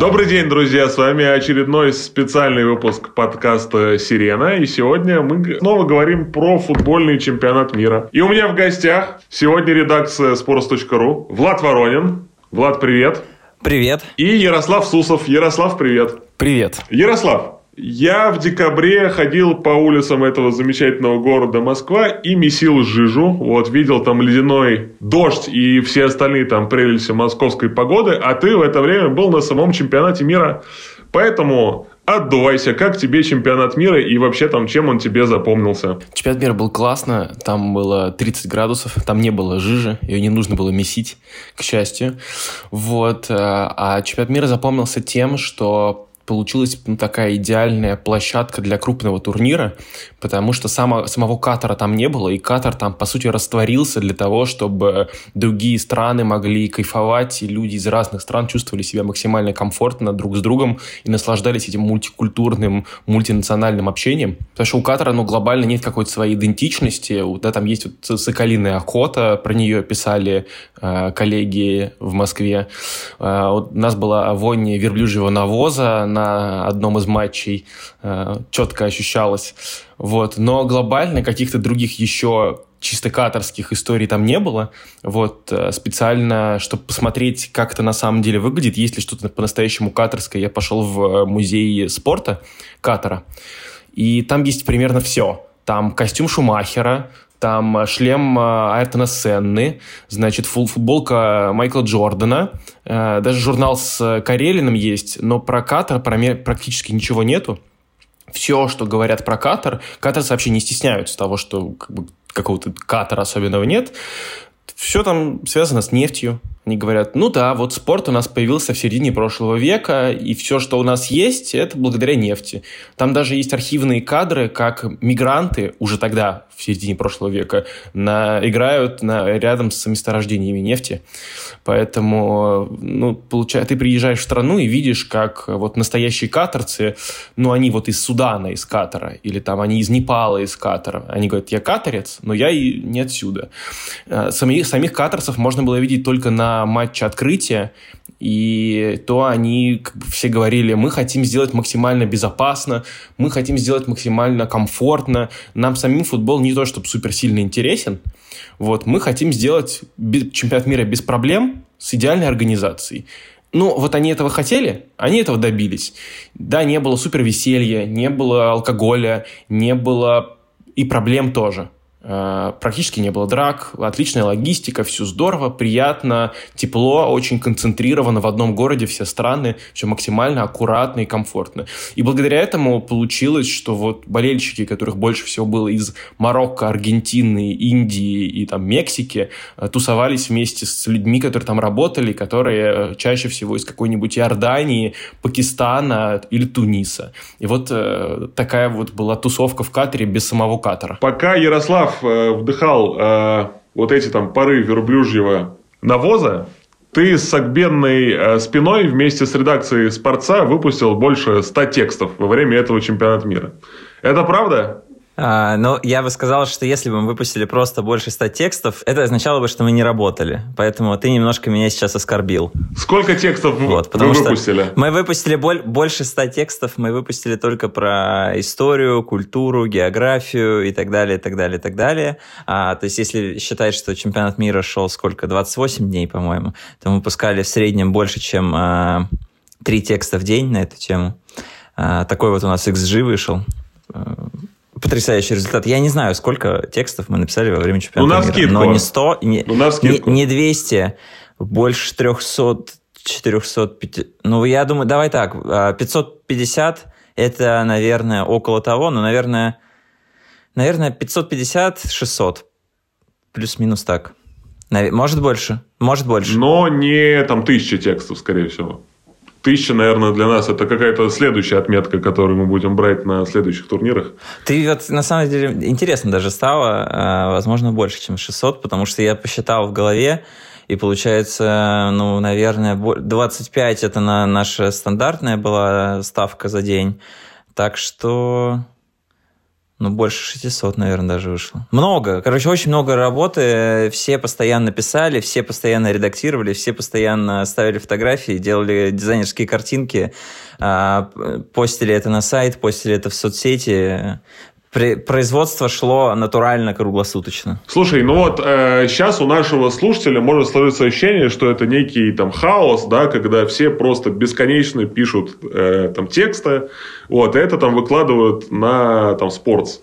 Добрый день, друзья! С вами очередной специальный выпуск подкаста «Сирена». И сегодня мы снова говорим про футбольный чемпионат мира. И у меня в гостях сегодня редакция sports.ru Влад Воронин. Влад, привет! Привет! И Ярослав Сусов. Ярослав, привет! Привет! Ярослав, я в декабре ходил по улицам этого замечательного города Москва и месил жижу. Вот, видел там ледяной дождь и все остальные там прелести московской погоды. А ты в это время был на самом чемпионате мира. Поэтому отдувайся, как тебе чемпионат мира и вообще там, чем он тебе запомнился? Чемпионат мира был классно, там было 30 градусов, там не было жижи, ее не нужно было месить, к счастью. Вот, э, а чемпионат мира запомнился тем, что получилась ну, такая идеальная площадка для крупного турнира, потому что само, самого Катара там не было, и Катар там, по сути, растворился для того, чтобы другие страны могли кайфовать, и люди из разных стран чувствовали себя максимально комфортно друг с другом и наслаждались этим мультикультурным, мультинациональным общением. Потому что у Катара, ну, глобально нет какой-то своей идентичности, да, там есть вот соколиная охота, про нее писали э, коллеги в Москве. Э, вот у нас была вонь верблюжьего навоза на одном из матчей э, четко ощущалось. Вот. Но глобально каких-то других еще чисто каторских историй там не было. Вот э, специально, чтобы посмотреть, как это на самом деле выглядит, есть ли что-то по-настоящему каторское, я пошел в музей спорта Катара. И там есть примерно все. Там костюм Шумахера, там э, шлем э, Айртона Сенны, значит, футболка Майкла Джордана, э, даже журнал с Карелиным есть, но про Катар практически ничего нету. Все, что говорят про Катар, катарцы вообще не стесняются того, что как бы, какого-то Катара особенного нет. Все там связано с нефтью, они говорят, ну да, вот спорт у нас появился в середине прошлого века, и все, что у нас есть, это благодаря нефти. Там даже есть архивные кадры, как мигранты уже тогда, в середине прошлого века, на, играют на, рядом с месторождениями нефти. Поэтому, ну, получается, ты приезжаешь в страну и видишь, как вот настоящие катарцы, ну, они вот из Судана, из Катара, или там они из Непала, из Катара. Они говорят, я катарец, но я и не отсюда. Э, самих, самих катарцев можно было видеть только на матче открытия, и то они как бы, все говорили, мы хотим сделать максимально безопасно, мы хотим сделать максимально комфортно, нам самим футбол не то чтобы супер сильно интересен, вот, мы хотим сделать чемпионат мира без проблем, с идеальной организацией. Ну, вот они этого хотели, они этого добились. Да, не было супер веселья, не было алкоголя, не было и проблем тоже. Э, практически не было драк, отличная логистика, все здорово, приятно, тепло, очень концентрировано в одном городе все страны, все максимально аккуратно и комфортно. И благодаря этому получилось, что вот болельщики, которых больше всего было из Марокко, Аргентины, Индии и там Мексики, э, тусовались вместе с людьми, которые там работали, которые э, чаще всего из какой-нибудь Иордании, Пакистана или Туниса. И вот такая вот была тусовка в Катаре без самого Катара. Пока Ярослав Ярослав э, вдыхал э, вот эти там пары верблюжьего навоза, ты с согбенной э, спиной вместе с редакцией «Спорца» выпустил больше ста текстов во время этого чемпионата мира. Это правда? А, ну, я бы сказал, что если бы мы выпустили просто больше ста текстов, это означало бы, что мы не работали. Поэтому ты немножко меня сейчас оскорбил. Сколько текстов вот, вы выпустили? мы выпустили боль, больше ста текстов, мы выпустили только про историю, культуру, географию и так далее, и так далее, и так далее. А, то есть, если считать, что чемпионат мира шел сколько? 28 дней, по-моему, то мы выпускали в среднем больше, чем а, 3 текста в день на эту тему. А, такой вот у нас XG вышел потрясающий результат. Я не знаю, сколько текстов мы написали во время чемпионата ну, на мира. Но не 100, не, ну, на не, не 200, больше 300, 450. Ну, я думаю, давай так, 550 а, это, наверное, около того, но, наверное, наверное 550-600. Плюс-минус так. Может больше, может больше. Но не там тысячи текстов, скорее всего тысяча, наверное, для нас это какая-то следующая отметка, которую мы будем брать на следующих турнирах. Ты вот, на самом деле, интересно даже стало, а, возможно, больше, чем 600, потому что я посчитал в голове, и получается, ну, наверное, 25 это на наша стандартная была ставка за день. Так что Ну, больше 600, наверное, даже вышло. Много. Короче, очень много работы. Все постоянно писали, все постоянно редактировали, все постоянно ставили фотографии, делали дизайнерские картинки, а, постили это на сайт, постили это в соцсети производство шло натурально круглосуточно. Слушай, ну вот э, сейчас у нашего слушателя может сложиться ощущение, что это некий там хаос, да, когда все просто бесконечно пишут э, там тексты, вот, и это там выкладывают на там спортс.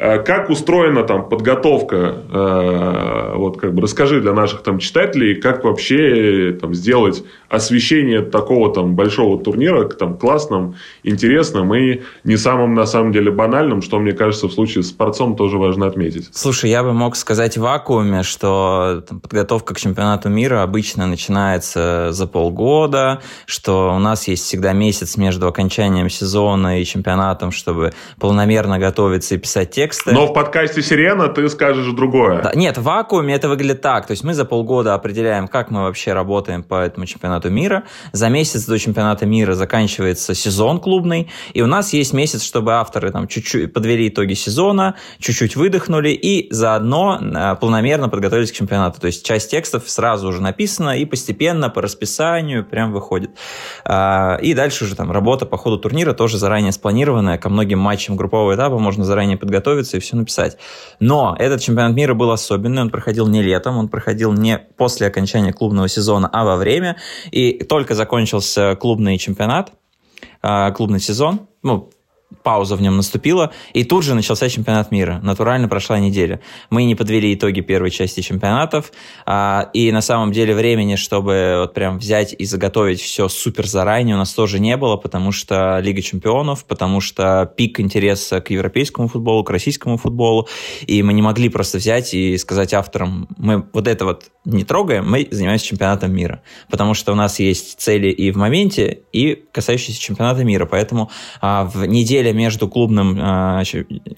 Э, как устроена там подготовка? Э, вот как бы расскажи для наших там читателей, как вообще там сделать освещение такого там большого турнира там классным, интересным и не самым на самом деле банальным, что мне кажется в случае с спортцом тоже важно отметить. Слушай, я бы мог сказать в вакууме, что там, подготовка к чемпионату мира обычно начинается за полгода, что у нас есть всегда месяц между окончанием сезона и чемпионатом, чтобы полномерно готовиться и писать текст тексты. Но в подкасте «Сирена» ты скажешь другое. Да, нет, в вакууме это выглядит так. То есть мы за полгода определяем, как мы вообще работаем по этому чемпионату мира. За месяц до чемпионата мира заканчивается сезон клубный. И у нас есть месяц, чтобы авторы там чуть-чуть подвели итоги сезона, чуть-чуть выдохнули и заодно э, планомерно подготовились к чемпионату. То есть часть текстов сразу уже написана и постепенно по расписанию прям выходит. А, и дальше уже там работа по ходу турнира тоже заранее спланированная. Ко многим матчам группового этапа можно заранее подготовиться подготовиться и все написать. Но этот чемпионат мира был особенный, он проходил не летом, он проходил не после окончания клубного сезона, а во время. И только закончился клубный чемпионат, а, клубный сезон, ну, пауза в нем наступила, и тут же начался чемпионат мира. Натурально прошла неделя. Мы не подвели итоги первой части чемпионатов, а, и на самом деле времени, чтобы вот прям взять и заготовить все супер заранее, у нас тоже не было, потому что Лига чемпионов, потому что пик интереса к европейскому футболу, к российскому футболу, и мы не могли просто взять и сказать авторам, мы вот это вот не трогаем, мы занимаемся чемпионатом мира, потому что у нас есть цели и в моменте, и касающиеся чемпионата мира, поэтому а, в неделю неделя между клубным, э,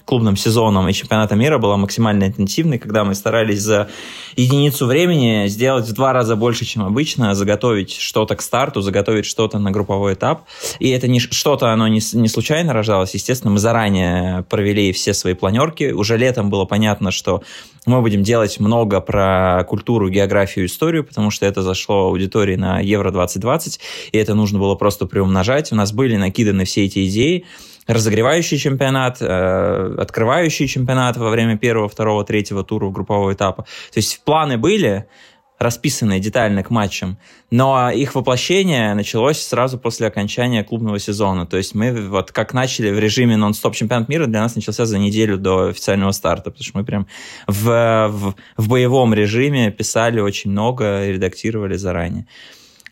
клубным сезоном и чемпионатом мира была максимально интенсивной, когда мы старались за единицу времени сделать в два раза больше, чем обычно, заготовить что-то к старту, заготовить что-то на групповой этап. И это не что-то, оно не, не случайно рождалось. Естественно, мы заранее провели все свои планерки. Уже летом было понятно, что мы будем делать много про культуру, географию, историю, потому что это зашло аудитории на Евро 2020, и это нужно было просто приумножать. У нас были накиданы все эти идеи, разогревающий чемпионат, э, открывающий чемпионат во время первого, второго, третьего тура группового этапа. То есть планы были, расписанные детально к матчам, но их воплощение началось сразу после окончания клубного сезона. То есть мы вот как начали в режиме нон-стоп чемпионат мира, для нас начался за неделю до официального старта, потому что мы прям в, в, в боевом режиме писали очень много редактировали заранее.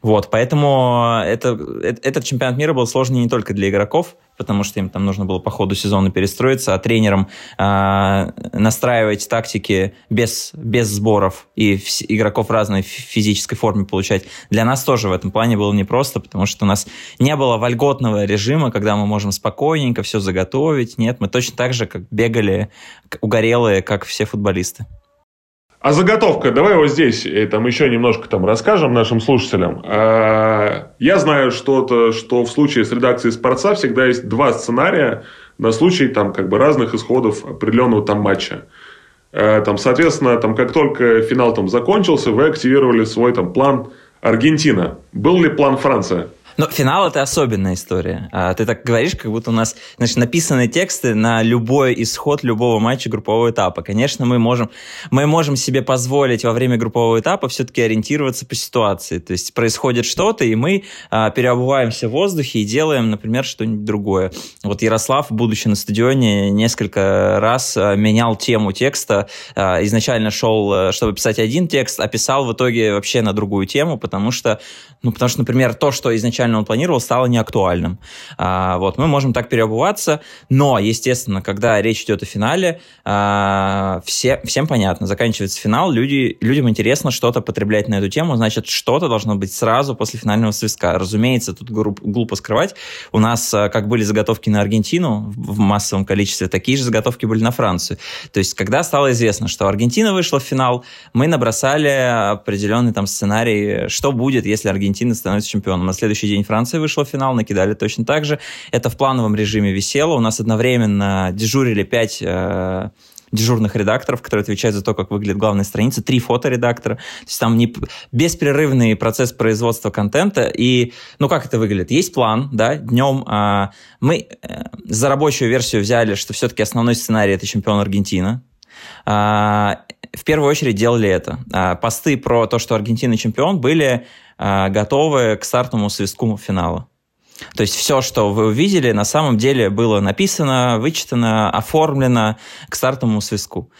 Вот, поэтому это, этот чемпионат мира был сложный не только для игроков, потому что им там нужно было по ходу сезона перестроиться, а тренерам э, настраивать тактики без, без сборов и игроков в разной физической форме получать. Для нас тоже в этом плане было непросто, потому что у нас не было вольготного режима, когда мы можем спокойненько все заготовить. Нет, мы точно так же, как бегали угорелые, как все футболисты. А заготовка, давай вот здесь и там еще немножко там расскажем нашим слушателям. А, я знаю что-то, что в случае с редакцией Спорца всегда есть два сценария на случай там как бы разных исходов определенного там матча. А, там, соответственно, там как только финал там закончился, вы активировали свой там план Аргентина. Был ли план Франция? Но финал это особенная история. А, ты так говоришь, как будто у нас значит, написаны тексты на любой исход любого матча группового этапа. Конечно, мы можем, мы можем себе позволить во время группового этапа все-таки ориентироваться по ситуации. То есть происходит что-то, и мы а, переобуваемся в воздухе и делаем, например, что-нибудь другое. Вот Ярослав, будучи на стадионе, несколько раз а, менял тему текста. А, изначально шел, а, чтобы писать один текст, а писал в итоге вообще на другую тему, потому что, ну, потому что, например, то, что изначально изначально он планировал, стало неактуальным. А, вот, мы можем так переобуваться, но, естественно, когда речь идет о финале, а, все, всем понятно, заканчивается финал, люди, людям интересно что-то потреблять на эту тему, значит, что-то должно быть сразу после финального свистка. Разумеется, тут глупо скрывать, у нас а, как были заготовки на Аргентину в массовом количестве, такие же заготовки были на Францию. То есть, когда стало известно, что Аргентина вышла в финал, мы набросали определенный там сценарий, что будет, если Аргентина становится чемпионом. На следующий день Франция вышла в финал, накидали точно так же. Это в плановом режиме висело. У нас одновременно дежурили пять э, дежурных редакторов, которые отвечают за то, как выглядит главная страница, три фоторедактора. То есть там не, беспрерывный процесс производства контента. И, ну, как это выглядит? Есть план, да, днем а, мы а, за рабочую версию взяли, что все-таки основной сценарий – это чемпион Аргентина. А, в первую очередь делали это. А, посты про то, что Аргентина чемпион, были а, готовы к стартовому свистку финала. То есть все, что вы увидели, на самом деле было написано, вычитано, оформлено к стартовому свистку.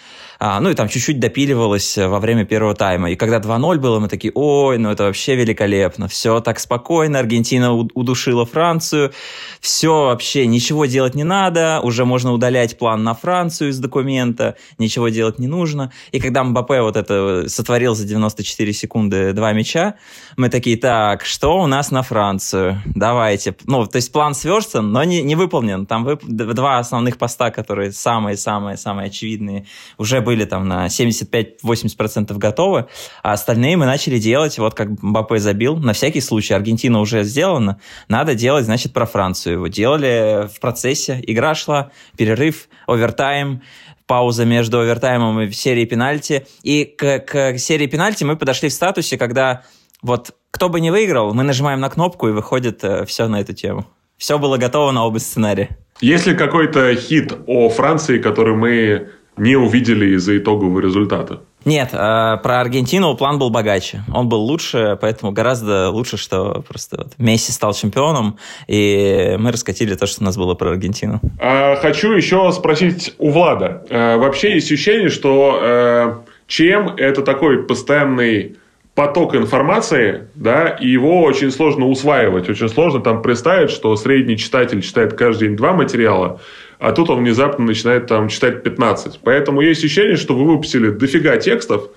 А, ну и там чуть-чуть допиливалось во время первого тайма. И когда 2-0 было, мы такие, ой, ну это вообще великолепно. Все так спокойно, Аргентина удушила Францию. Все вообще, ничего делать не надо. Уже можно удалять план на Францию из документа. Ничего делать не нужно. И когда Мбаппе вот это сотворил за 94 секунды два мяча, мы такие, так, что у нас на Францию? Давайте. Ну, то есть план сверстан, но не, не выполнен. Там вып... два основных поста, которые самые-самые-самые очевидные, уже были были там на 75-80% готовы, а остальные мы начали делать, вот как Мбаппе забил, на всякий случай, Аргентина уже сделана, надо делать, значит, про Францию. Его делали в процессе, игра шла, перерыв, овертайм, пауза между овертаймом и серией пенальти. И к, к серии пенальти мы подошли в статусе, когда вот кто бы не выиграл, мы нажимаем на кнопку и выходит э, все на эту тему. Все было готово на оба сценария. Есть ли какой-то хит о Франции, который мы не увидели из-за итогового результата. Нет, э, про Аргентину план был богаче. Он был лучше, поэтому гораздо лучше, что просто вот Месси стал чемпионом, и мы раскатили то, что у нас было про Аргентину. А, хочу еще спросить у Влада. А, вообще есть ощущение, что чем это такой постоянный поток информации, да, и его очень сложно усваивать, очень сложно там представить, что средний читатель читает каждый день два материала, а тут он внезапно начинает там читать 15. Поэтому есть ощущение, что вы выпустили дофига текстов,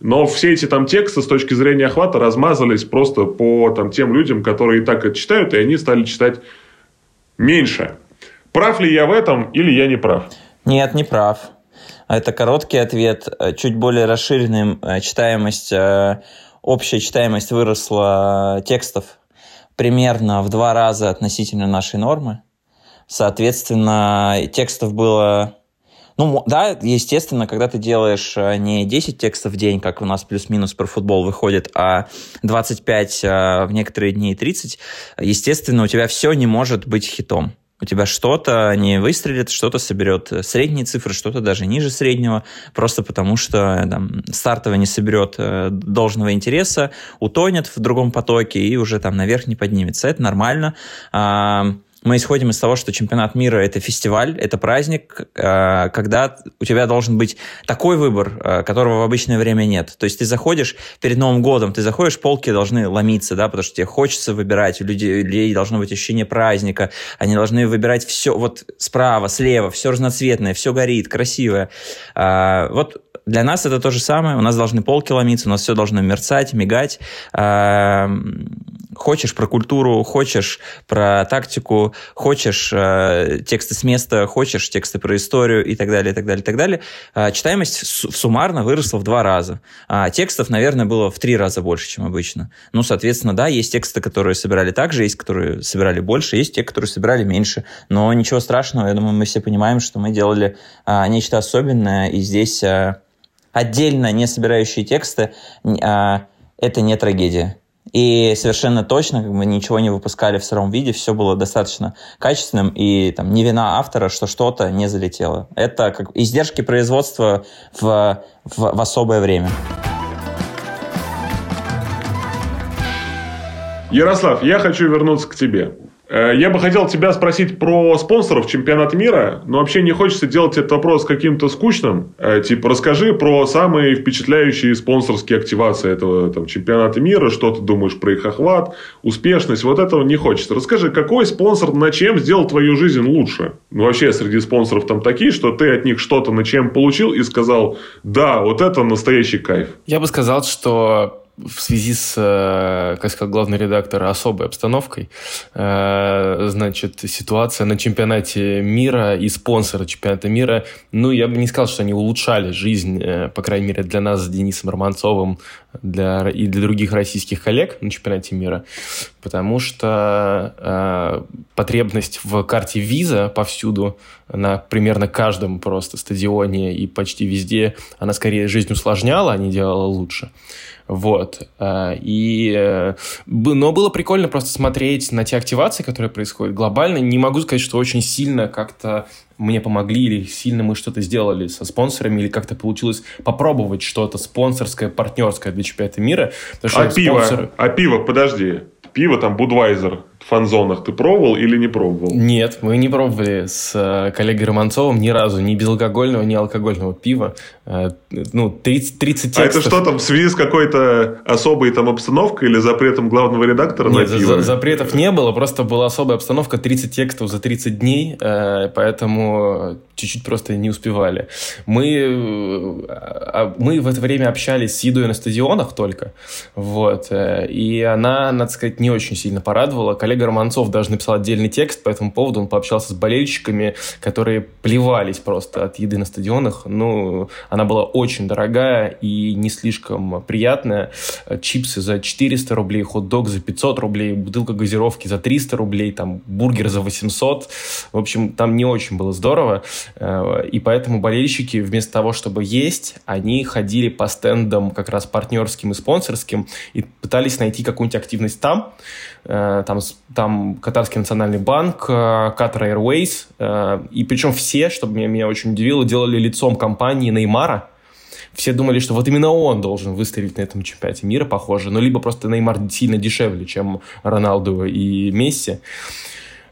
но все эти там тексты с точки зрения охвата размазались просто по там, тем людям, которые и так это читают, и они стали читать меньше. Прав ли я в этом или я не прав? Нет, не прав. Это короткий ответ. Чуть более расширенная э, читаемость, э, общая читаемость выросла текстов примерно в два раза относительно нашей нормы. Соответственно, текстов было... Ну, да, естественно, когда ты делаешь э, не 10 текстов в день, как у нас плюс-минус про футбол выходит, а 25 э, в некоторые дни и 30, естественно, у тебя все не может быть хитом. У тебя что-то не выстрелит, что-то соберет средние цифры, что-то даже ниже среднего, просто потому что там, стартово не соберет э, должного интереса, утонет в другом потоке и уже там наверх не поднимется. Это нормально мы исходим из того, что чемпионат мира это фестиваль, это праздник, э, когда у тебя должен быть такой выбор, э, которого в обычное время нет. То есть ты заходишь перед Новым годом, ты заходишь, полки должны ломиться, да, потому что тебе хочется выбирать, у людей, у людей должно быть ощущение праздника, они должны выбирать все вот справа, слева, все разноцветное, все горит, красивое. А, вот для нас это то же самое. У нас должны полки ломиться, у нас все должно мерцать, мигать. Хочешь про культуру, хочешь про тактику, хочешь э, тексты с места, хочешь тексты про историю и так далее, и так далее, и так далее. Э, читаемость суммарно выросла в два раза. А текстов, наверное, было в три раза больше, чем обычно. Ну, соответственно, да, есть тексты, которые собирали так же, есть, которые собирали больше, есть те, которые собирали меньше. Но ничего страшного, я думаю, мы все понимаем, что мы делали э, нечто особенное, и здесь э, отдельно не собирающие тексты э, это не трагедия. И совершенно точно как бы ничего не выпускали в сыром виде, все было достаточно качественным, и там не вина автора, что что-то не залетело. Это как издержки производства в, в, в особое время. Ярослав, я хочу вернуться к тебе. Э, я бы хотел тебя спросить про спонсоров чемпионата мира, но вообще не хочется делать этот вопрос каким-то скучным. Э, типа, расскажи про самые впечатляющие спонсорские активации этого там, чемпионата мира, что ты думаешь про их охват, успешность, вот этого не хочется. Расскажи, какой спонсор на чем сделал твою жизнь лучше? Ну, вообще, среди спонсоров там такие, что ты от них что-то на чем получил и сказал, да, вот это настоящий кайф. Я бы сказал, что в связи с, э, как сказал главный редактор, особой обстановкой, э, значит, ситуация на чемпионате мира и спонсоры чемпионата мира, ну, я бы не сказал, что они улучшали жизнь, э, по крайней мере, для нас с Денисом Романцовым для, и для других российских коллег на чемпионате мира. Потому что э, потребность в карте виза повсюду, на примерно каждом просто стадионе и почти везде, она скорее жизнь усложняла, а не делала лучше. Вот. Э, и, э, но было прикольно просто смотреть на те активации, которые происходят глобально. Не могу сказать, что очень сильно как-то мне помогли или сильно мы что-то сделали со спонсорами или как-то получилось попробовать что-то спонсорское, партнерское для чемпионата мира. а пиво, спонсоры... а пиво, подожди, пиво там Будвайзер фанзонах ты пробовал или не пробовал? Нет, мы не пробовали с э, коллегой Романцовым ни разу ни безалкогольного, ни алкогольного пива. Э, ну, 30, 30 текстов. А это что там, в связи с какой-то особой там обстановкой или запретом главного редактора Нет, на пиво? запретов не было, просто была особая обстановка, 30 текстов за 30 дней, э, поэтому чуть-чуть просто не успевали. Мы, а, мы в это время общались с едой на стадионах только, вот, и она, надо сказать, не очень сильно порадовала. Коллега коллега Романцов даже написал отдельный текст по этому поводу. Он пообщался с болельщиками, которые плевались просто от еды на стадионах. Ну, она была очень дорогая и не слишком приятная. Чипсы за 400 рублей, хот-дог за 500 рублей, бутылка газировки за 300 рублей, там бургер за 800. В общем, там не очень было здорово. И поэтому болельщики вместо того, чтобы есть, они ходили по стендам как раз партнерским и спонсорским и пытались найти какую-нибудь активность там. Э, там, там Катарский национальный банк, э, Qatar Airways, э, и причем все, что меня, меня очень удивило, делали лицом компании Неймара, все думали, что вот именно он должен выстрелить на этом чемпионате мира, похоже, но либо просто Неймар сильно дешевле, чем Роналду и Месси.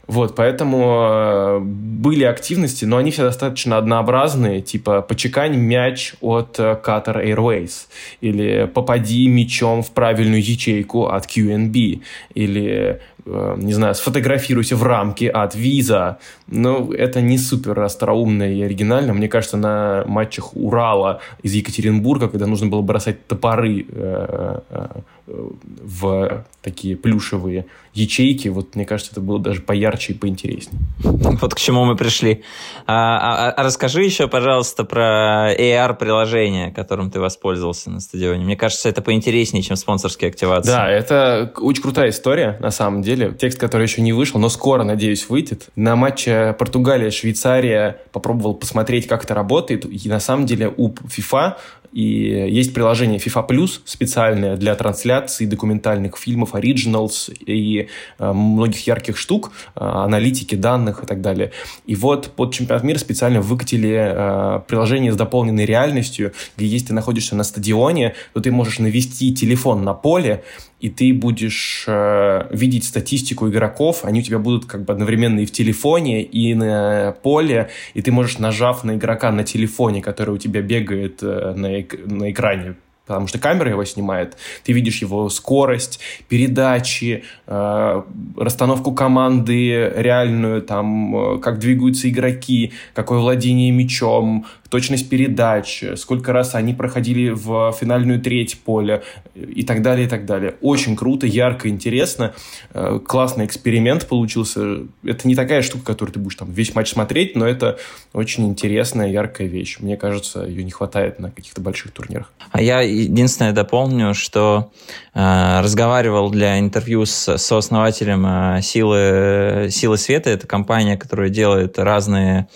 Вот, поэтому э, были активности, но они все достаточно однообразные, типа «почекань мяч от э, Qatar Airways» или «попади мячом в правильную ячейку от QNB» или не знаю, сфотографируйся в рамке от виза. Но это не супер остроумно и оригинально. Мне кажется, на матчах Урала из Екатеринбурга, когда нужно было бросать топоры э, э, в такие плюшевые ячейки, вот мне кажется, это было даже поярче и поинтереснее. Вот к чему мы пришли. А, а, а расскажи еще, пожалуйста, про AR-приложение, которым ты воспользовался на стадионе. Мне кажется, это поинтереснее, чем спонсорские активации. Да, это очень крутая история, на самом деле. Текст, который еще не вышел, но скоро, надеюсь, выйдет. На матче Португалия-Швейцария попробовал посмотреть, как это работает. И на самом деле у FIFA и есть приложение FIFA Plus специальное для трансляции документальных фильмов, оригиналс и э, многих ярких штук, э, аналитики данных и так далее. И вот под чемпионат мира специально выкатили э, приложение с дополненной реальностью, где если ты находишься на стадионе, то ты можешь навести телефон на поле, и ты будешь э, видеть статистику игроков, они у тебя будут как бы одновременно и в телефоне, и на поле, и ты можешь, нажав на игрока на телефоне, который у тебя бегает э, на, эк- на экране потому что камера его снимает. Ты видишь его скорость, передачи, э, расстановку команды реальную, там, э, как двигаются игроки, какое владение мячом, точность передач, сколько раз они проходили в финальную треть поля и так далее, и так далее. Очень круто, ярко, интересно. Э, классный эксперимент получился. Это не такая штука, которую ты будешь там весь матч смотреть, но это очень интересная, яркая вещь. Мне кажется, ее не хватает на каких-то больших турнирах. А я единственное дополню, что э, разговаривал для интервью с сооснователем э, Силы, Силы Света. Это компания, которая делает разные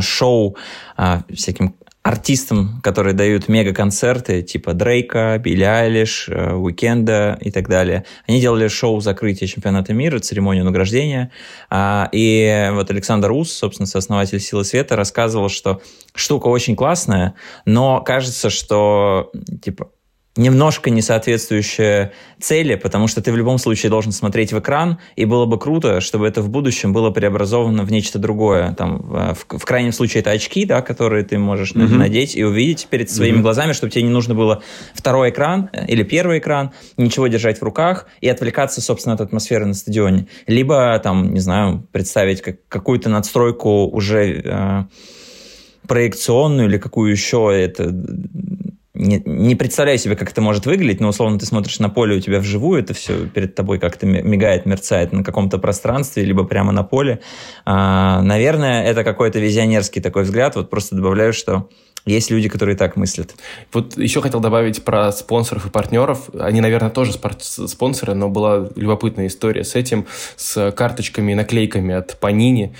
шоу э, всяким артистам, которые дают мега-концерты, типа Дрейка, Билли Айлиш, Уикенда и так далее. Они делали шоу закрытия чемпионата мира, церемонию награждения. А, и вот Александр Ус, собственно, сооснователь «Силы света», рассказывал, что штука очень классная, но кажется, что типа немножко не соответствующая цели, потому что ты в любом случае должен смотреть в экран, и было бы круто, чтобы это в будущем было преобразовано в нечто другое. Там, в, в крайнем случае это очки, да, которые ты можешь mm-hmm. надеть и увидеть перед своими mm-hmm. глазами, чтобы тебе не нужно было второй экран э, или первый экран, ничего держать в руках и отвлекаться, собственно, от атмосферы на стадионе. Либо, там, не знаю, представить как, какую-то надстройку уже э, проекционную или какую еще это не, не представляю себе, как это может выглядеть, но условно ты смотришь на поле у тебя вживую, это все перед тобой как-то мигает, мерцает на каком-то пространстве, либо прямо на поле. А, наверное, это какой-то визионерский такой взгляд. Вот просто добавляю, что есть люди, которые так мыслят. Вот еще хотел добавить про спонсоров и партнеров. Они, наверное, тоже спонсоры, но была любопытная история с этим, с карточками и наклейками от Panini.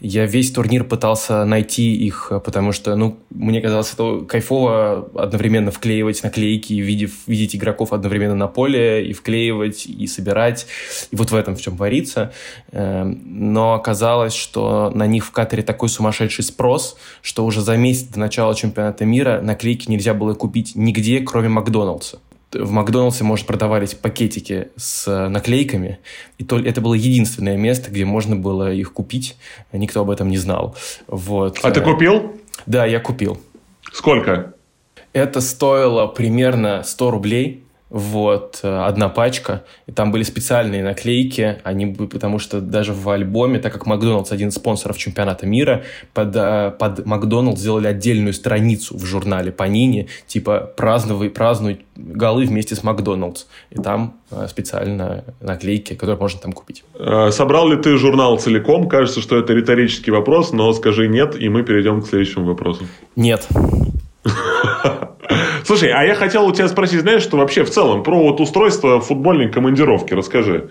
Я весь турнир пытался найти их, потому что, ну, мне казалось, это кайфово одновременно вклеивать наклейки, видев, видеть игроков одновременно на поле, и вклеивать, и собирать. И вот в этом в чем варится. Эм, но оказалось, что на них в Катаре такой сумасшедший спрос, что уже за месяц до начала чемпионата мира наклейки нельзя было купить нигде, кроме Макдоналдса в Макдональдсе, может, продавались пакетики с наклейками, и то, это было единственное место, где можно было их купить. Никто об этом не знал. Вот. А ты купил? Да, я купил. Сколько? Это стоило примерно 100 рублей. Вот, э, одна пачка. И там были специальные наклейки. Они, потому что даже в альбоме, так как Макдоналдс один из спонсоров чемпионата мира, под, э, под Макдоналдс сделали отдельную страницу в журнале Панини, типа праздновай, празднуй голы вместе с Макдоналдс. И там э, специально наклейки, которые можно там купить. Собрал ли ты журнал целиком? Кажется, что это риторический вопрос, но скажи нет, и мы перейдем к следующему вопросу. Нет. Слушай, а я хотел у тебя спросить, знаешь, что вообще в целом про вот устройство футбольной командировки расскажи.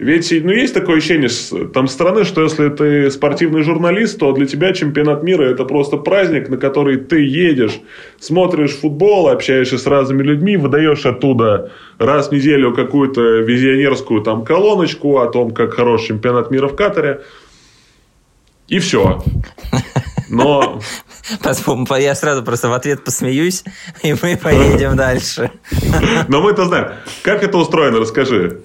Ведь ну, есть такое ощущение там страны, что если ты спортивный журналист, то для тебя чемпионат мира это просто праздник, на который ты едешь, смотришь футбол, общаешься с разными людьми, выдаешь оттуда раз в неделю какую-то визионерскую там колоночку о том, как хорош чемпионат мира в Катаре. И все. Но... Я сразу просто в ответ посмеюсь, и мы поедем дальше. Но мы-то знаем. Как это устроено, расскажи.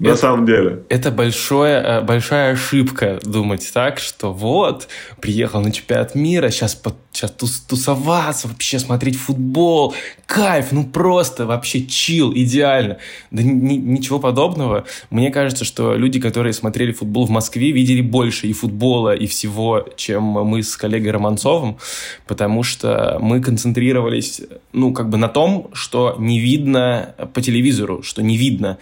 На это, самом деле. Это большое, э, большая ошибка думать так, что вот, приехал на чемпионат мира, сейчас под сейчас тус тусоваться, вообще смотреть футбол, кайф, ну просто вообще чил, идеально. Да ни ничего подобного. Мне кажется, что люди, которые смотрели футбол в Москве, видели больше и футбола, и всего, чем мы с коллегой Романцовым, потому что мы концентрировались, ну, как бы на том, что не видно по телевизору, что не видно.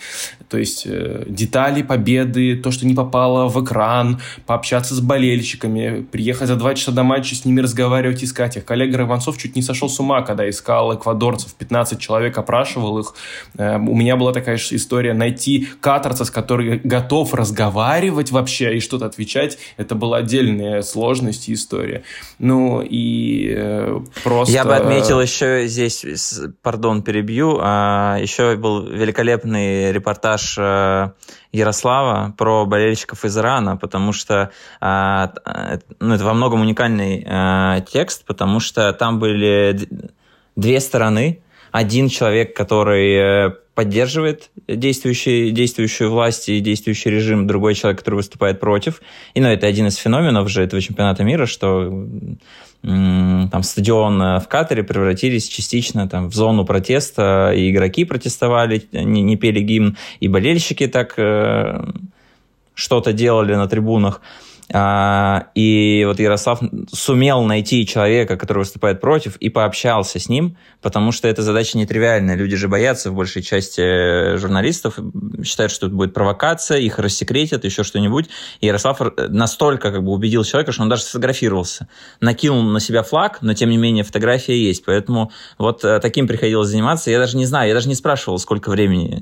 То есть э, детали победы, то, что не попало в экран, пообщаться с болельщиками, приехать за два часа до матча, с ними разговаривать искать их. Коллега Иванцов чуть не сошел с ума, когда искал эквадорцев, 15 человек опрашивал их. Э, у меня была такая же история найти катарца, с которым готов разговаривать вообще и что-то отвечать. Это была отдельная сложность и история. Ну и э, просто... Я бы отметил еще здесь, пардон, перебью, а еще был великолепный репортаж э, Ярослава про болельщиков из Ирана, потому что а, ну, это во многом уникальный а, текст, потому что там были две стороны. Один человек, который э, поддерживает действующий, действующую власть и действующий режим, другой человек, который выступает против. И ну, это один из феноменов же этого чемпионата мира, что там стадион э, в Катаре превратились частично там в зону протеста, и игроки протестовали, не, не пели гимн, и болельщики так э, что-то делали на трибунах. А, и вот Ярослав сумел найти человека, который выступает против, и пообщался с ним, потому что эта задача нетривиальная. Люди же боятся в большей части журналистов, считают, что это будет провокация, их рассекретят, еще что-нибудь. И Ярослав настолько как бы убедил человека, что он даже сфотографировался. Накинул на себя флаг, но тем не менее фотография есть. Поэтому вот э, таким приходилось заниматься. Я даже не знаю, я даже не спрашивал, сколько времени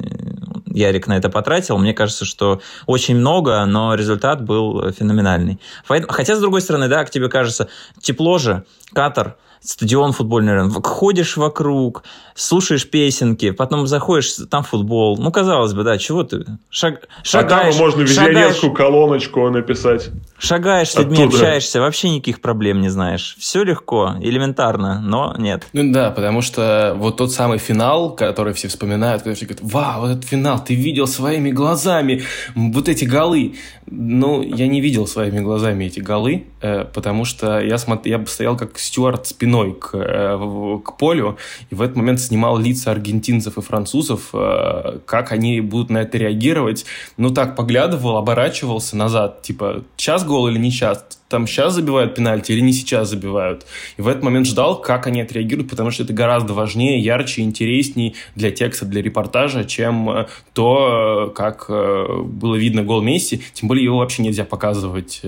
Ярик на это потратил. Мне кажется, что очень много, но результат был феноменальный. Хотя, с другой стороны, да, к тебе кажется, тепло же, Катар, стадион футбольный ходишь вокруг, слушаешь песенки, потом заходишь, там футбол. Ну, казалось бы, да, чего ты? Шаг, шагаешь. А там можно визионерскую колоночку написать. Шагаешь с людьми, Оттуда. общаешься, вообще никаких проблем не знаешь. Все легко, элементарно, но нет. Ну да, потому что вот тот самый финал, который все вспоминают, когда все говорят, вау, вот этот финал, ты видел своими глазами вот эти голы. Ну, я не видел своими глазами эти голы, э, потому что я, смотр... я стоял как стюард спиной к, э, к полю, и в этот момент снимал лица аргентинцев и французов, э, как они будут на это реагировать. Ну, так поглядывал, оборачивался назад, типа, сейчас гол или не сейчас? Там сейчас забивают пенальти или не сейчас забивают? И в этот момент ждал, как они отреагируют, потому что это гораздо важнее, ярче, интересней для текста, для репортажа, чем э, то, как э, было видно гол Месси. Тем более его вообще нельзя показывать.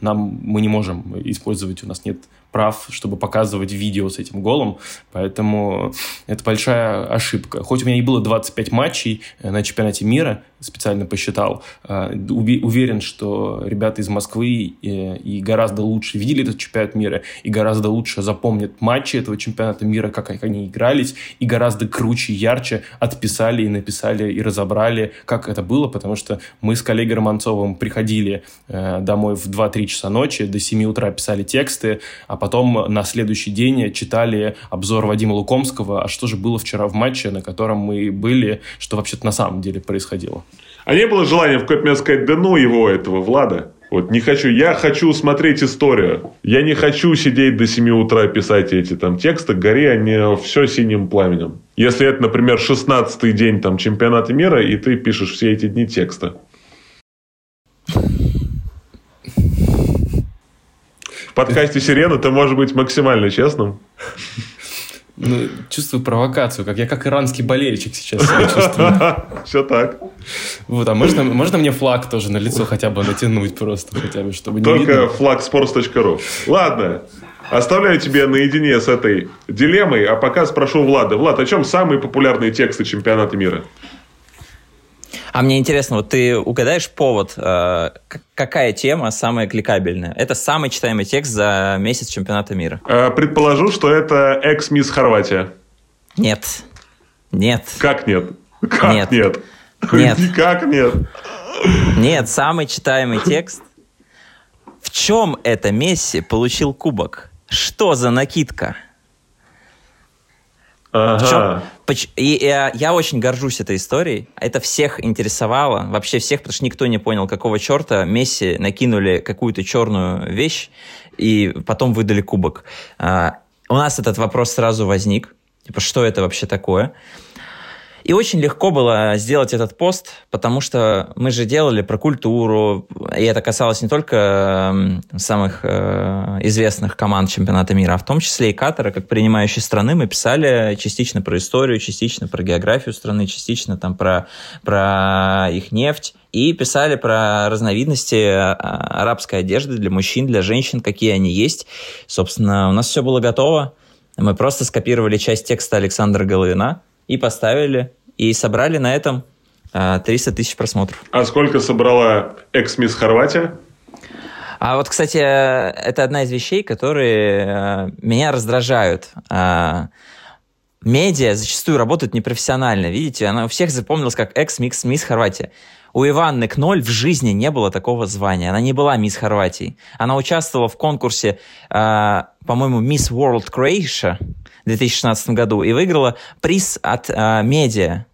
Нам мы не можем использовать, у нас нет прав, чтобы показывать видео с этим голом, поэтому это большая ошибка. Хоть у меня и было 25 матчей э, на чемпионате мира, специально посчитал, э, уверен, что ребята из Москвы и, и гораздо лучше видели этот чемпионат мира, и гораздо лучше запомнят матчи этого чемпионата мира, как они игрались, и гораздо круче ярче отписали и написали и разобрали, как это было, потому что мы с коллегой Романцовым приходили э, домой в 2-3 часа ночи, до 7 утра писали тексты, а потом на следующий день читали обзор Вадима Лукомского, а что же было вчера в матче, на котором мы были, что вообще-то на самом деле происходило. А не было желания в какой-то момент сказать, да ну его, этого Влада? Вот не хочу. Я хочу смотреть историю. Я не хочу сидеть до 7 утра писать эти там тексты. Гори они все синим пламенем. Если это, например, 16-й день там, чемпионата мира, и ты пишешь все эти дни текста. В подкасте «Сирена» ты можешь быть максимально честным. Ну, чувствую провокацию, как я как иранский болельщик сейчас себя чувствую. Все так. Вот, а можно, можно мне флаг тоже на лицо хотя бы натянуть просто, хотя бы, чтобы не Только флаг sports.ru. Ладно, оставляю тебя наедине с этой дилеммой, а пока спрошу Влада. Влад, о чем самые популярные тексты чемпионата мира? А мне интересно, вот ты угадаешь повод, э, какая тема самая кликабельная? Это самый читаемый текст за месяц чемпионата мира. Э, предположу, что это экс-мисс Хорватия. Нет. Нет. Как нет? Как нет? Нет. Нет. Никак нет. Нет, самый читаемый текст. В чем это Месси получил кубок? Что за накидка? Ага. И, и а, я очень горжусь этой историей. Это всех интересовало, вообще всех, потому что никто не понял, какого черта Месси накинули какую-то черную вещь и потом выдали кубок. А, у нас этот вопрос сразу возник. Типа, что это вообще такое? И очень легко было сделать этот пост, потому что мы же делали про культуру, и это касалось не только самых э, известных команд чемпионата мира, а в том числе и Катара, как принимающей страны. Мы писали частично про историю, частично про географию страны, частично там про, про их нефть. И писали про разновидности а, арабской одежды для мужчин, для женщин, какие они есть. Собственно, у нас все было готово. Мы просто скопировали часть текста Александра Головина, и поставили, и собрали на этом 300 а, тысяч просмотров. А сколько собрала экс-мисс Хорватия? А вот, кстати, это одна из вещей, которые а, меня раздражают. Медиа зачастую работают непрофессионально. Видите, она у всех запомнилась как экс-микс мисс Хорватия. У Иванны Кноль в жизни не было такого звания. Она не была мисс Хорватии. Она участвовала в конкурсе, по-моему, Мисс World Croatia в 2016 году и выиграла приз от э, медиа.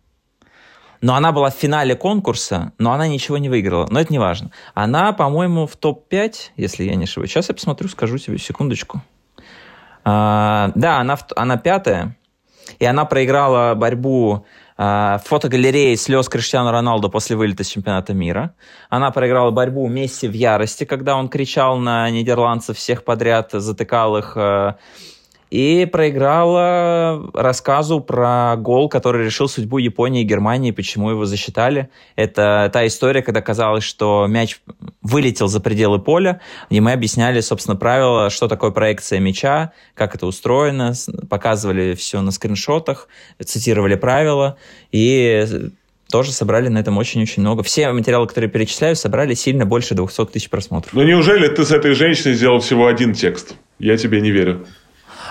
Но она была в финале конкурса, но она ничего не выиграла. Но это не важно. Она, по-моему, в топ-5, если я не ошибаюсь. Сейчас я посмотрю, скажу тебе секундочку. А, да, она, она пятая. И она проиграла борьбу а, фотогалереи слез Криштиану Роналду после вылета с чемпионата мира. Она проиграла борьбу Месси в ярости, когда он кричал на нидерландцев всех подряд, затыкал их а, и проиграла рассказу про гол, который решил судьбу Японии и Германии, почему его засчитали. Это та история, когда казалось, что мяч вылетел за пределы поля, и мы объясняли, собственно, правила, что такое проекция мяча, как это устроено, показывали все на скриншотах, цитировали правила, и тоже собрали на этом очень-очень много. Все материалы, которые перечисляю, собрали сильно больше 200 тысяч просмотров. Ну неужели ты с этой женщиной сделал всего один текст? Я тебе не верю.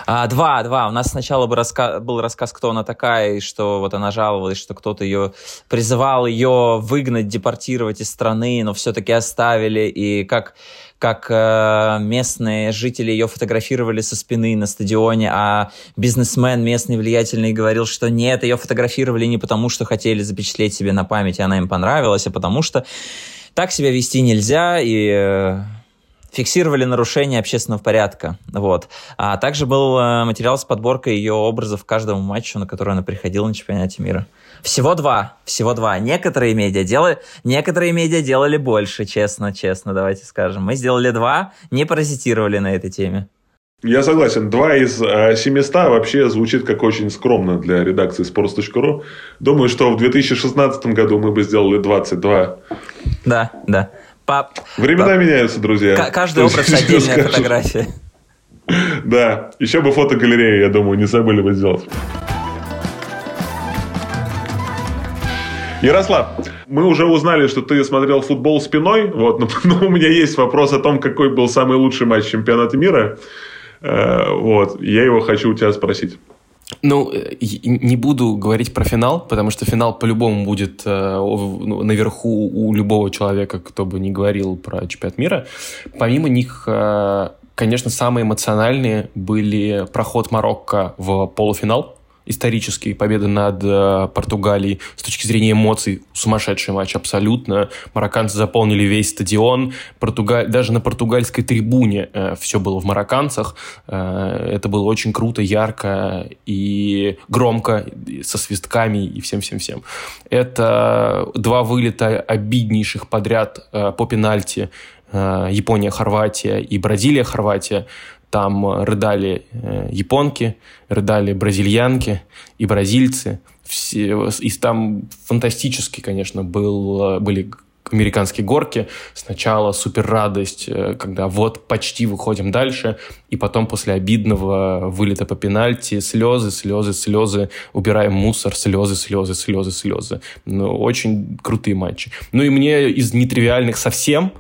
А, два, два. У нас сначала был рассказ, был рассказ, кто она такая, и что вот она жаловалась, что кто-то ее призывал ее выгнать, депортировать из страны, но все-таки оставили, и как как э, местные жители ее фотографировали со спины на стадионе, а бизнесмен местный влиятельный говорил, что нет, ее фотографировали не потому, что хотели запечатлеть себе на память, и она им понравилась, а потому что так себя вести нельзя, и э, фиксировали нарушение общественного порядка. Вот. А также был э, материал с подборкой ее образов к каждому матчу, на который она приходила на чемпионате мира. Всего два. Всего два. Некоторые медиа делали, некоторые медиа делали больше, честно, честно, давайте скажем. Мы сделали два, не паразитировали на этой теме. Я согласен. Два из э, 700 вообще звучит как очень скромно для редакции sports.ru. Думаю, что в 2016 году мы бы сделали 22. Да, да. По, Времена по, меняются, друзья. Каждый образ отдельная фотография. Да, еще бы фотогалерею, я думаю, не забыли бы сделать. Ярослав, мы уже узнали, что ты смотрел футбол спиной, вот, но, но у меня есть вопрос о том, какой был самый лучший матч чемпионата мира. Э, вот, я его хочу у тебя спросить. Ну, э, не буду говорить про финал, потому что финал по-любому будет э, ну, наверху у любого человека, кто бы не говорил про чемпионат мира. Помимо них, э, конечно, самые эмоциональные были проход Марокко в полуфинал исторический, победа над э, Португалией. С точки зрения эмоций, сумасшедший матч абсолютно. Марокканцы заполнили весь стадион. Португаль... Даже на португальской трибуне э, все было в марокканцах. Э, это было очень круто, ярко и громко, со свистками и всем-всем-всем. Это два вылета обиднейших подряд э, по пенальти. Э, Япония, Хорватия и Бразилия, Хорватия. Там э, рыдали э, японки, рыдали бразильянки и бразильцы. Все, и там фантастически, конечно, был, э, были американские горки. Сначала супер радость, когда вот почти выходим дальше, и потом после обидного вылета по пенальти слезы, слезы, слезы, убираем мусор, слезы, слезы, слезы, слезы. Ну, очень крутые матчи. Ну и мне из нетривиальных совсем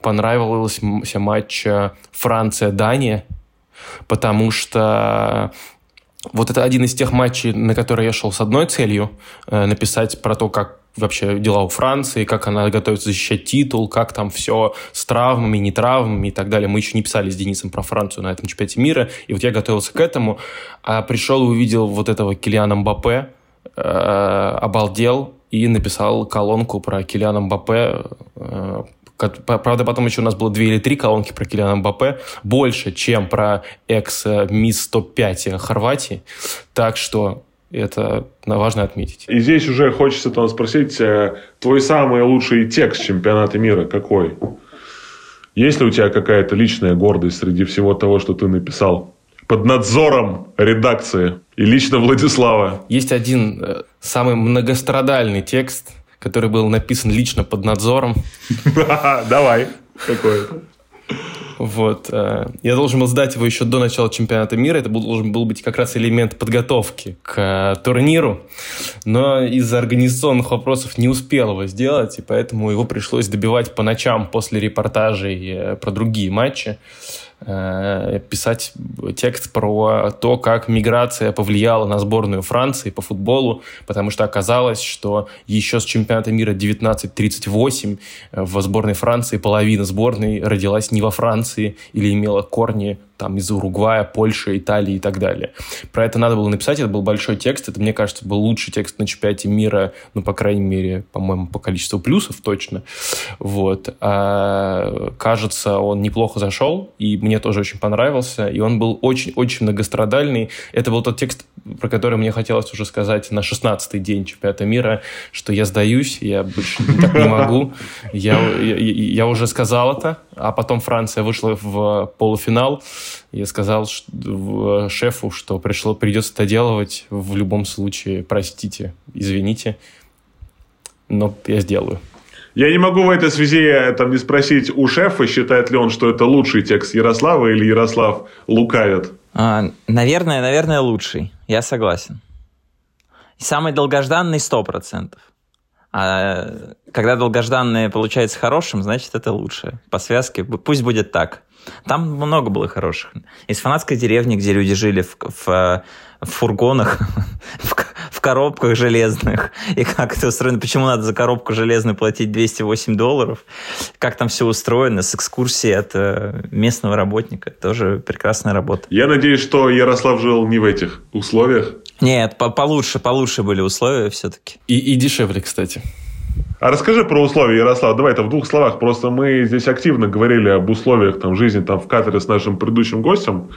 понравился матч Франция-Дания, потому что вот это один из тех матчей, на которые я шел с одной целью, э, написать про то, как вообще дела у Франции, как она готовится защищать титул, как там все с травмами, не травмами и так далее. Мы еще не писали с Денисом про Францию на этом чемпионате мира, и вот я готовился к этому, а пришел и увидел вот этого Килиана Мбаппе, э, обалдел и написал колонку про Килиана Мбаппе, э, Правда, потом еще у нас было две или три колонки про Килиана Мбаппе, больше, чем про экс-мисс топ-5 Хорватии. Так что это важно отметить. И здесь уже хочется там спросить, э, твой самый лучший текст чемпионата мира какой? Есть ли у тебя какая-то личная гордость среди всего того, что ты написал? Под надзором редакции и лично Владислава. Есть один э, самый многострадальный текст – который был написан лично под надзором. Давай. Какой Вот. Э, я должен был сдать его еще до начала чемпионата мира. Это должен был быть как раз элемент подготовки к э, турниру. Но из-за организационных вопросов не успел его сделать, и поэтому его пришлось добивать по ночам после репортажей э, про другие матчи. Э, писать текст про то, как миграция повлияла на сборную Франции по футболу, потому что оказалось, что еще с чемпионата мира 1938 э, в сборной Франции половина сборной родилась не во Франции или имела корни там из Уругвая, Польши, Италии и так далее. Про это надо было написать, это был большой текст, это, мне кажется, был лучший текст на чемпионате мира, ну, по крайней мере, по-моему, по количеству плюсов точно. Вот. А, кажется, он неплохо зашел, и мне тоже очень понравился, и он был очень-очень многострадальный. Это был тот текст, про который мне хотелось уже сказать на 16-й день чемпионата мира, что я сдаюсь, я больше так не могу. Я, я, я уже сказал это, а потом Франция вышла в полуфинал, я сказал шефу, что пришло, придется это делать в любом случае. Простите, извините, но я сделаю. Я не могу в этой связи э, там, не спросить у шефа, считает ли он, что это лучший текст Ярослава или Ярослав лукавит. А, наверное, наверное, лучший. Я согласен. Самый долгожданный 100%. А когда долгожданное получается хорошим, значит, это лучше. По связке пусть будет так. Там много было хороших. Из фанатской деревни, где люди жили в, в, в фургонах, в, в коробках железных, и как это устроено, почему надо за коробку железную платить 208 долларов, как там все устроено, с экскурсией от э, местного работника, тоже прекрасная работа. Я надеюсь, что Ярослав жил не в этих условиях. Нет, по получше, получше были условия все-таки. И, и дешевле, кстати. А расскажи про условия, Ярослав. Давай это в двух словах. Просто мы здесь активно говорили об условиях там, жизни там, в Катаре с нашим предыдущим гостем,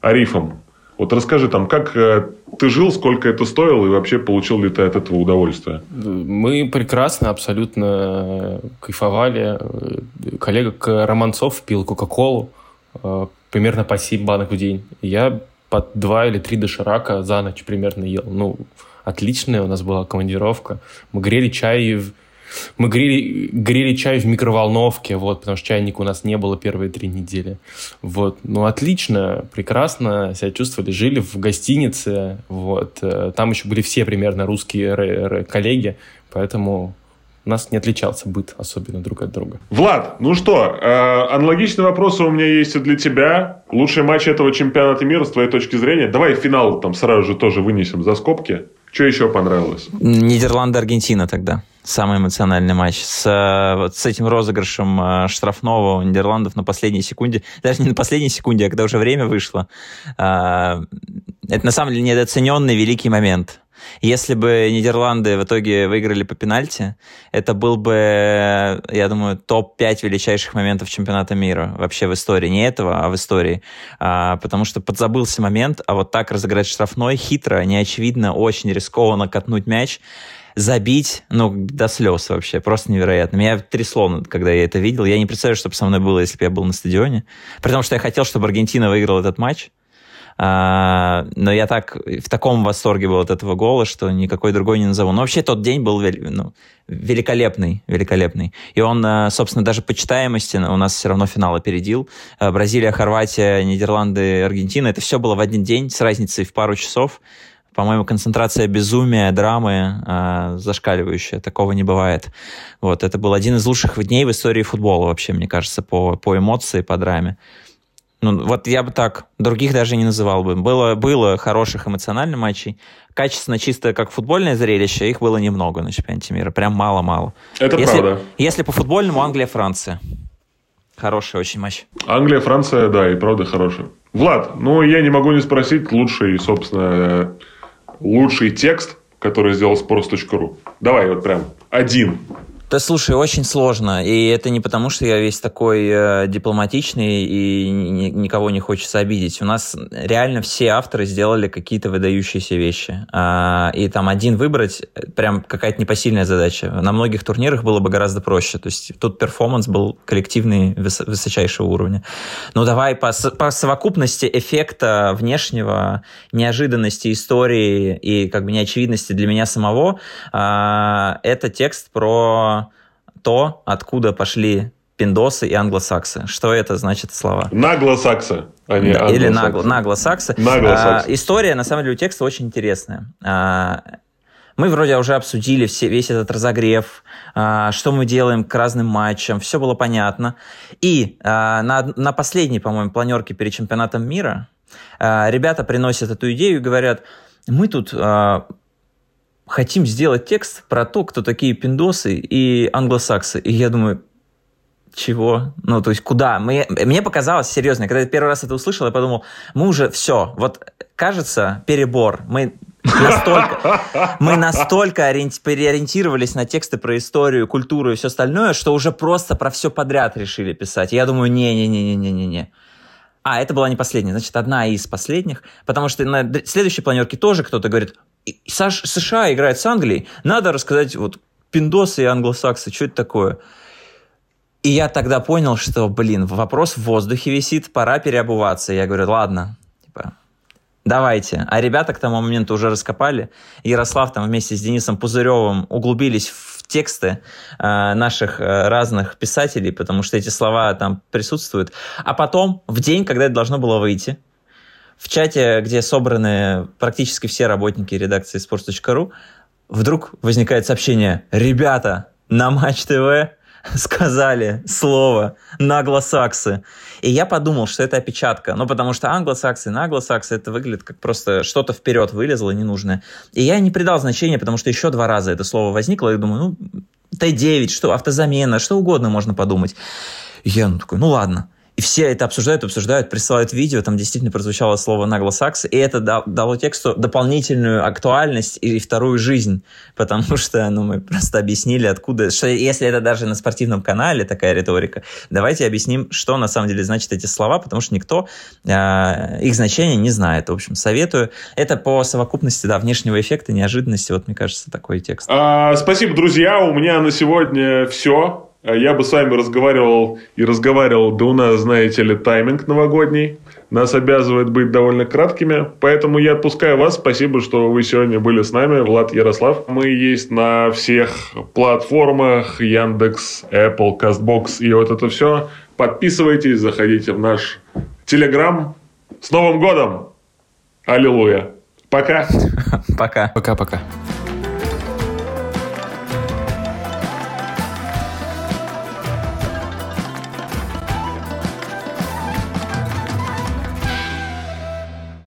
Арифом. Вот расскажи там, как э, ты жил, сколько это стоило и вообще получил ли ты от этого удовольствие? Мы прекрасно, абсолютно кайфовали. Коллега Романцов пил Кока-Колу э, примерно по 7 банок в день. Я по 2 или 3 доширака за ночь примерно ел. Ну, отличная у нас была командировка. Мы грели чай Мы грели, грели чай в микроволновке, вот, потому что чайника у нас не было первые три недели. Вот. Ну, отлично, прекрасно себя чувствовали. Жили в гостинице, вот. Э, там еще были все примерно русские коллеги, поэтому у нас не отличался быт особенно друг от друга. Влад, ну что, э, аналогичные вопросы у меня есть и для тебя. Лучший матч этого чемпионата мира с твоей точки зрения. Давай финал там сразу же тоже вынесем за скобки. Что еще понравилось? Нидерланды-Аргентина тогда. Самый эмоциональный матч. С, э, вот с этим розыгрышем э, штрафного у Нидерландов на последней секунде. Даже не на последней секунде, а когда уже время вышло. Э, это на самом деле недооцененный великий момент если бы Нидерланды в итоге выиграли по пенальти, это был бы, я думаю, топ-5 величайших моментов чемпионата мира вообще в истории. Не этого, а в истории. А, потому что подзабылся момент, а вот так разыграть штрафной хитро, неочевидно, очень рискованно катнуть мяч забить, ну, до слез вообще, просто невероятно. Меня трясло, когда я это видел. Я не представляю, что бы со мной было, если бы я был на стадионе. При том, что я хотел, чтобы Аргентина выиграла этот матч. А, но я так в таком восторге был от этого гола, что никакой другой не назову. Но вообще тот день был ну, великолепный, великолепный. И он, а, собственно, даже по читаемости у нас все равно финал опередил. А, Бразилия, Хорватия, Нидерланды, Аргентина. Это все было в один день с разницей в пару часов. По-моему, концентрация безумия, драмы э, зашкаливающая. Такого не бывает. Вот, это был один из лучших дней в истории футбола вообще, мне кажется, по, по эмоции, по драме. Ну, вот я бы так, других даже не называл бы. Было, было хороших эмоциональных матчей. Качественно, чисто как футбольное зрелище, их было немного на чемпионате мира. Прям мало-мало. Это если, правда. Если по футбольному, Англия-Франция. Хороший очень матч. Англия, Франция, да, и правда хороший. Влад, ну я не могу не спросить лучший, собственно, лучший текст, который сделал sports.ru. Давай вот прям один. Да слушай, очень сложно. И это не потому, что я весь такой э, дипломатичный и ни, никого не хочется обидеть. У нас реально все авторы сделали какие-то выдающиеся вещи. А, и там один выбрать э, прям какая-то непосильная задача. На многих турнирах было бы гораздо проще. То есть тут перформанс был коллективный выс высочайшего уровня. Ну давай по, по совокупности эффекта внешнего, неожиданности истории и как бы неочевидности для меня самого, а, это текст про то, откуда пошли пиндосы и англосаксы. Что это значит слова? Наглосаксы, а не да, Или нагло, наглосаксы. наглосаксы. А, история, на самом деле, у текста очень интересная. А, мы вроде уже обсудили все, весь этот разогрев, а, что мы делаем к разным матчам, все было понятно. И а, на, на последней, по-моему, планерке перед чемпионатом мира а, ребята приносят эту идею и говорят, мы тут а, хотим сделать текст про то, кто такие пиндосы и англосаксы. И я думаю, чего? Ну, то есть куда? Мы, мне показалось, серьезно, когда я первый раз это услышал, я подумал, мы уже все, вот кажется, перебор. Мы настолько, мы настолько ориенти- переориентировались на тексты про историю, культуру и все остальное, что уже просто про все подряд решили писать. Я думаю, не-не-не-не-не-не. А, это была не последняя, значит, одна из последних, потому что на следующей планерке тоже кто-то говорит, США играет с Англией, надо рассказать вот пиндосы и англосаксы, что это такое. И я тогда понял, что, блин, вопрос в воздухе висит, пора переобуваться. Я говорю, ладно, типа, давайте. А ребята к тому моменту уже раскопали. Ярослав там вместе с Денисом Пузыревым углубились в тексты э, наших э, разных писателей, потому что эти слова там присутствуют. А потом, в день, когда это должно было выйти, в чате, где собраны практически все работники редакции sports.ru, вдруг возникает сообщение «Ребята, на Матч ТВ сказали слово наглосаксы. И я подумал, что это опечатка. Ну, потому что англосаксы, наглосаксы, это выглядит как просто что-то вперед вылезло ненужное. И я не придал значения, потому что еще два раза это слово возникло. И думаю, ну, Т9, что, автозамена, что угодно можно подумать. Я ну, такой, ну ладно. И все это обсуждают, обсуждают, присылают видео, там действительно прозвучало слово наглосакс, и это дало тексту дополнительную актуальность и вторую жизнь, потому что ну, мы просто объяснили, откуда, что если это даже на спортивном канале такая риторика, давайте объясним, что на самом деле значат эти слова, потому что никто э, их значения не знает. В общем, советую. Это по совокупности да, внешнего эффекта, неожиданности, вот мне кажется, такой текст. А, спасибо, друзья, у меня на сегодня все. Я бы с вами разговаривал и разговаривал, да у нас, знаете ли, тайминг новогодний. нас обязывает быть довольно краткими. Поэтому я отпускаю вас. Спасибо, что вы сегодня были с нами. Влад Ярослав. Мы есть на всех платформах. Яндекс, Apple, Castbox и вот это все. Подписывайтесь, заходите в наш Телеграм. С Новым годом! Аллилуйя! Пока! Пока. Пока-пока.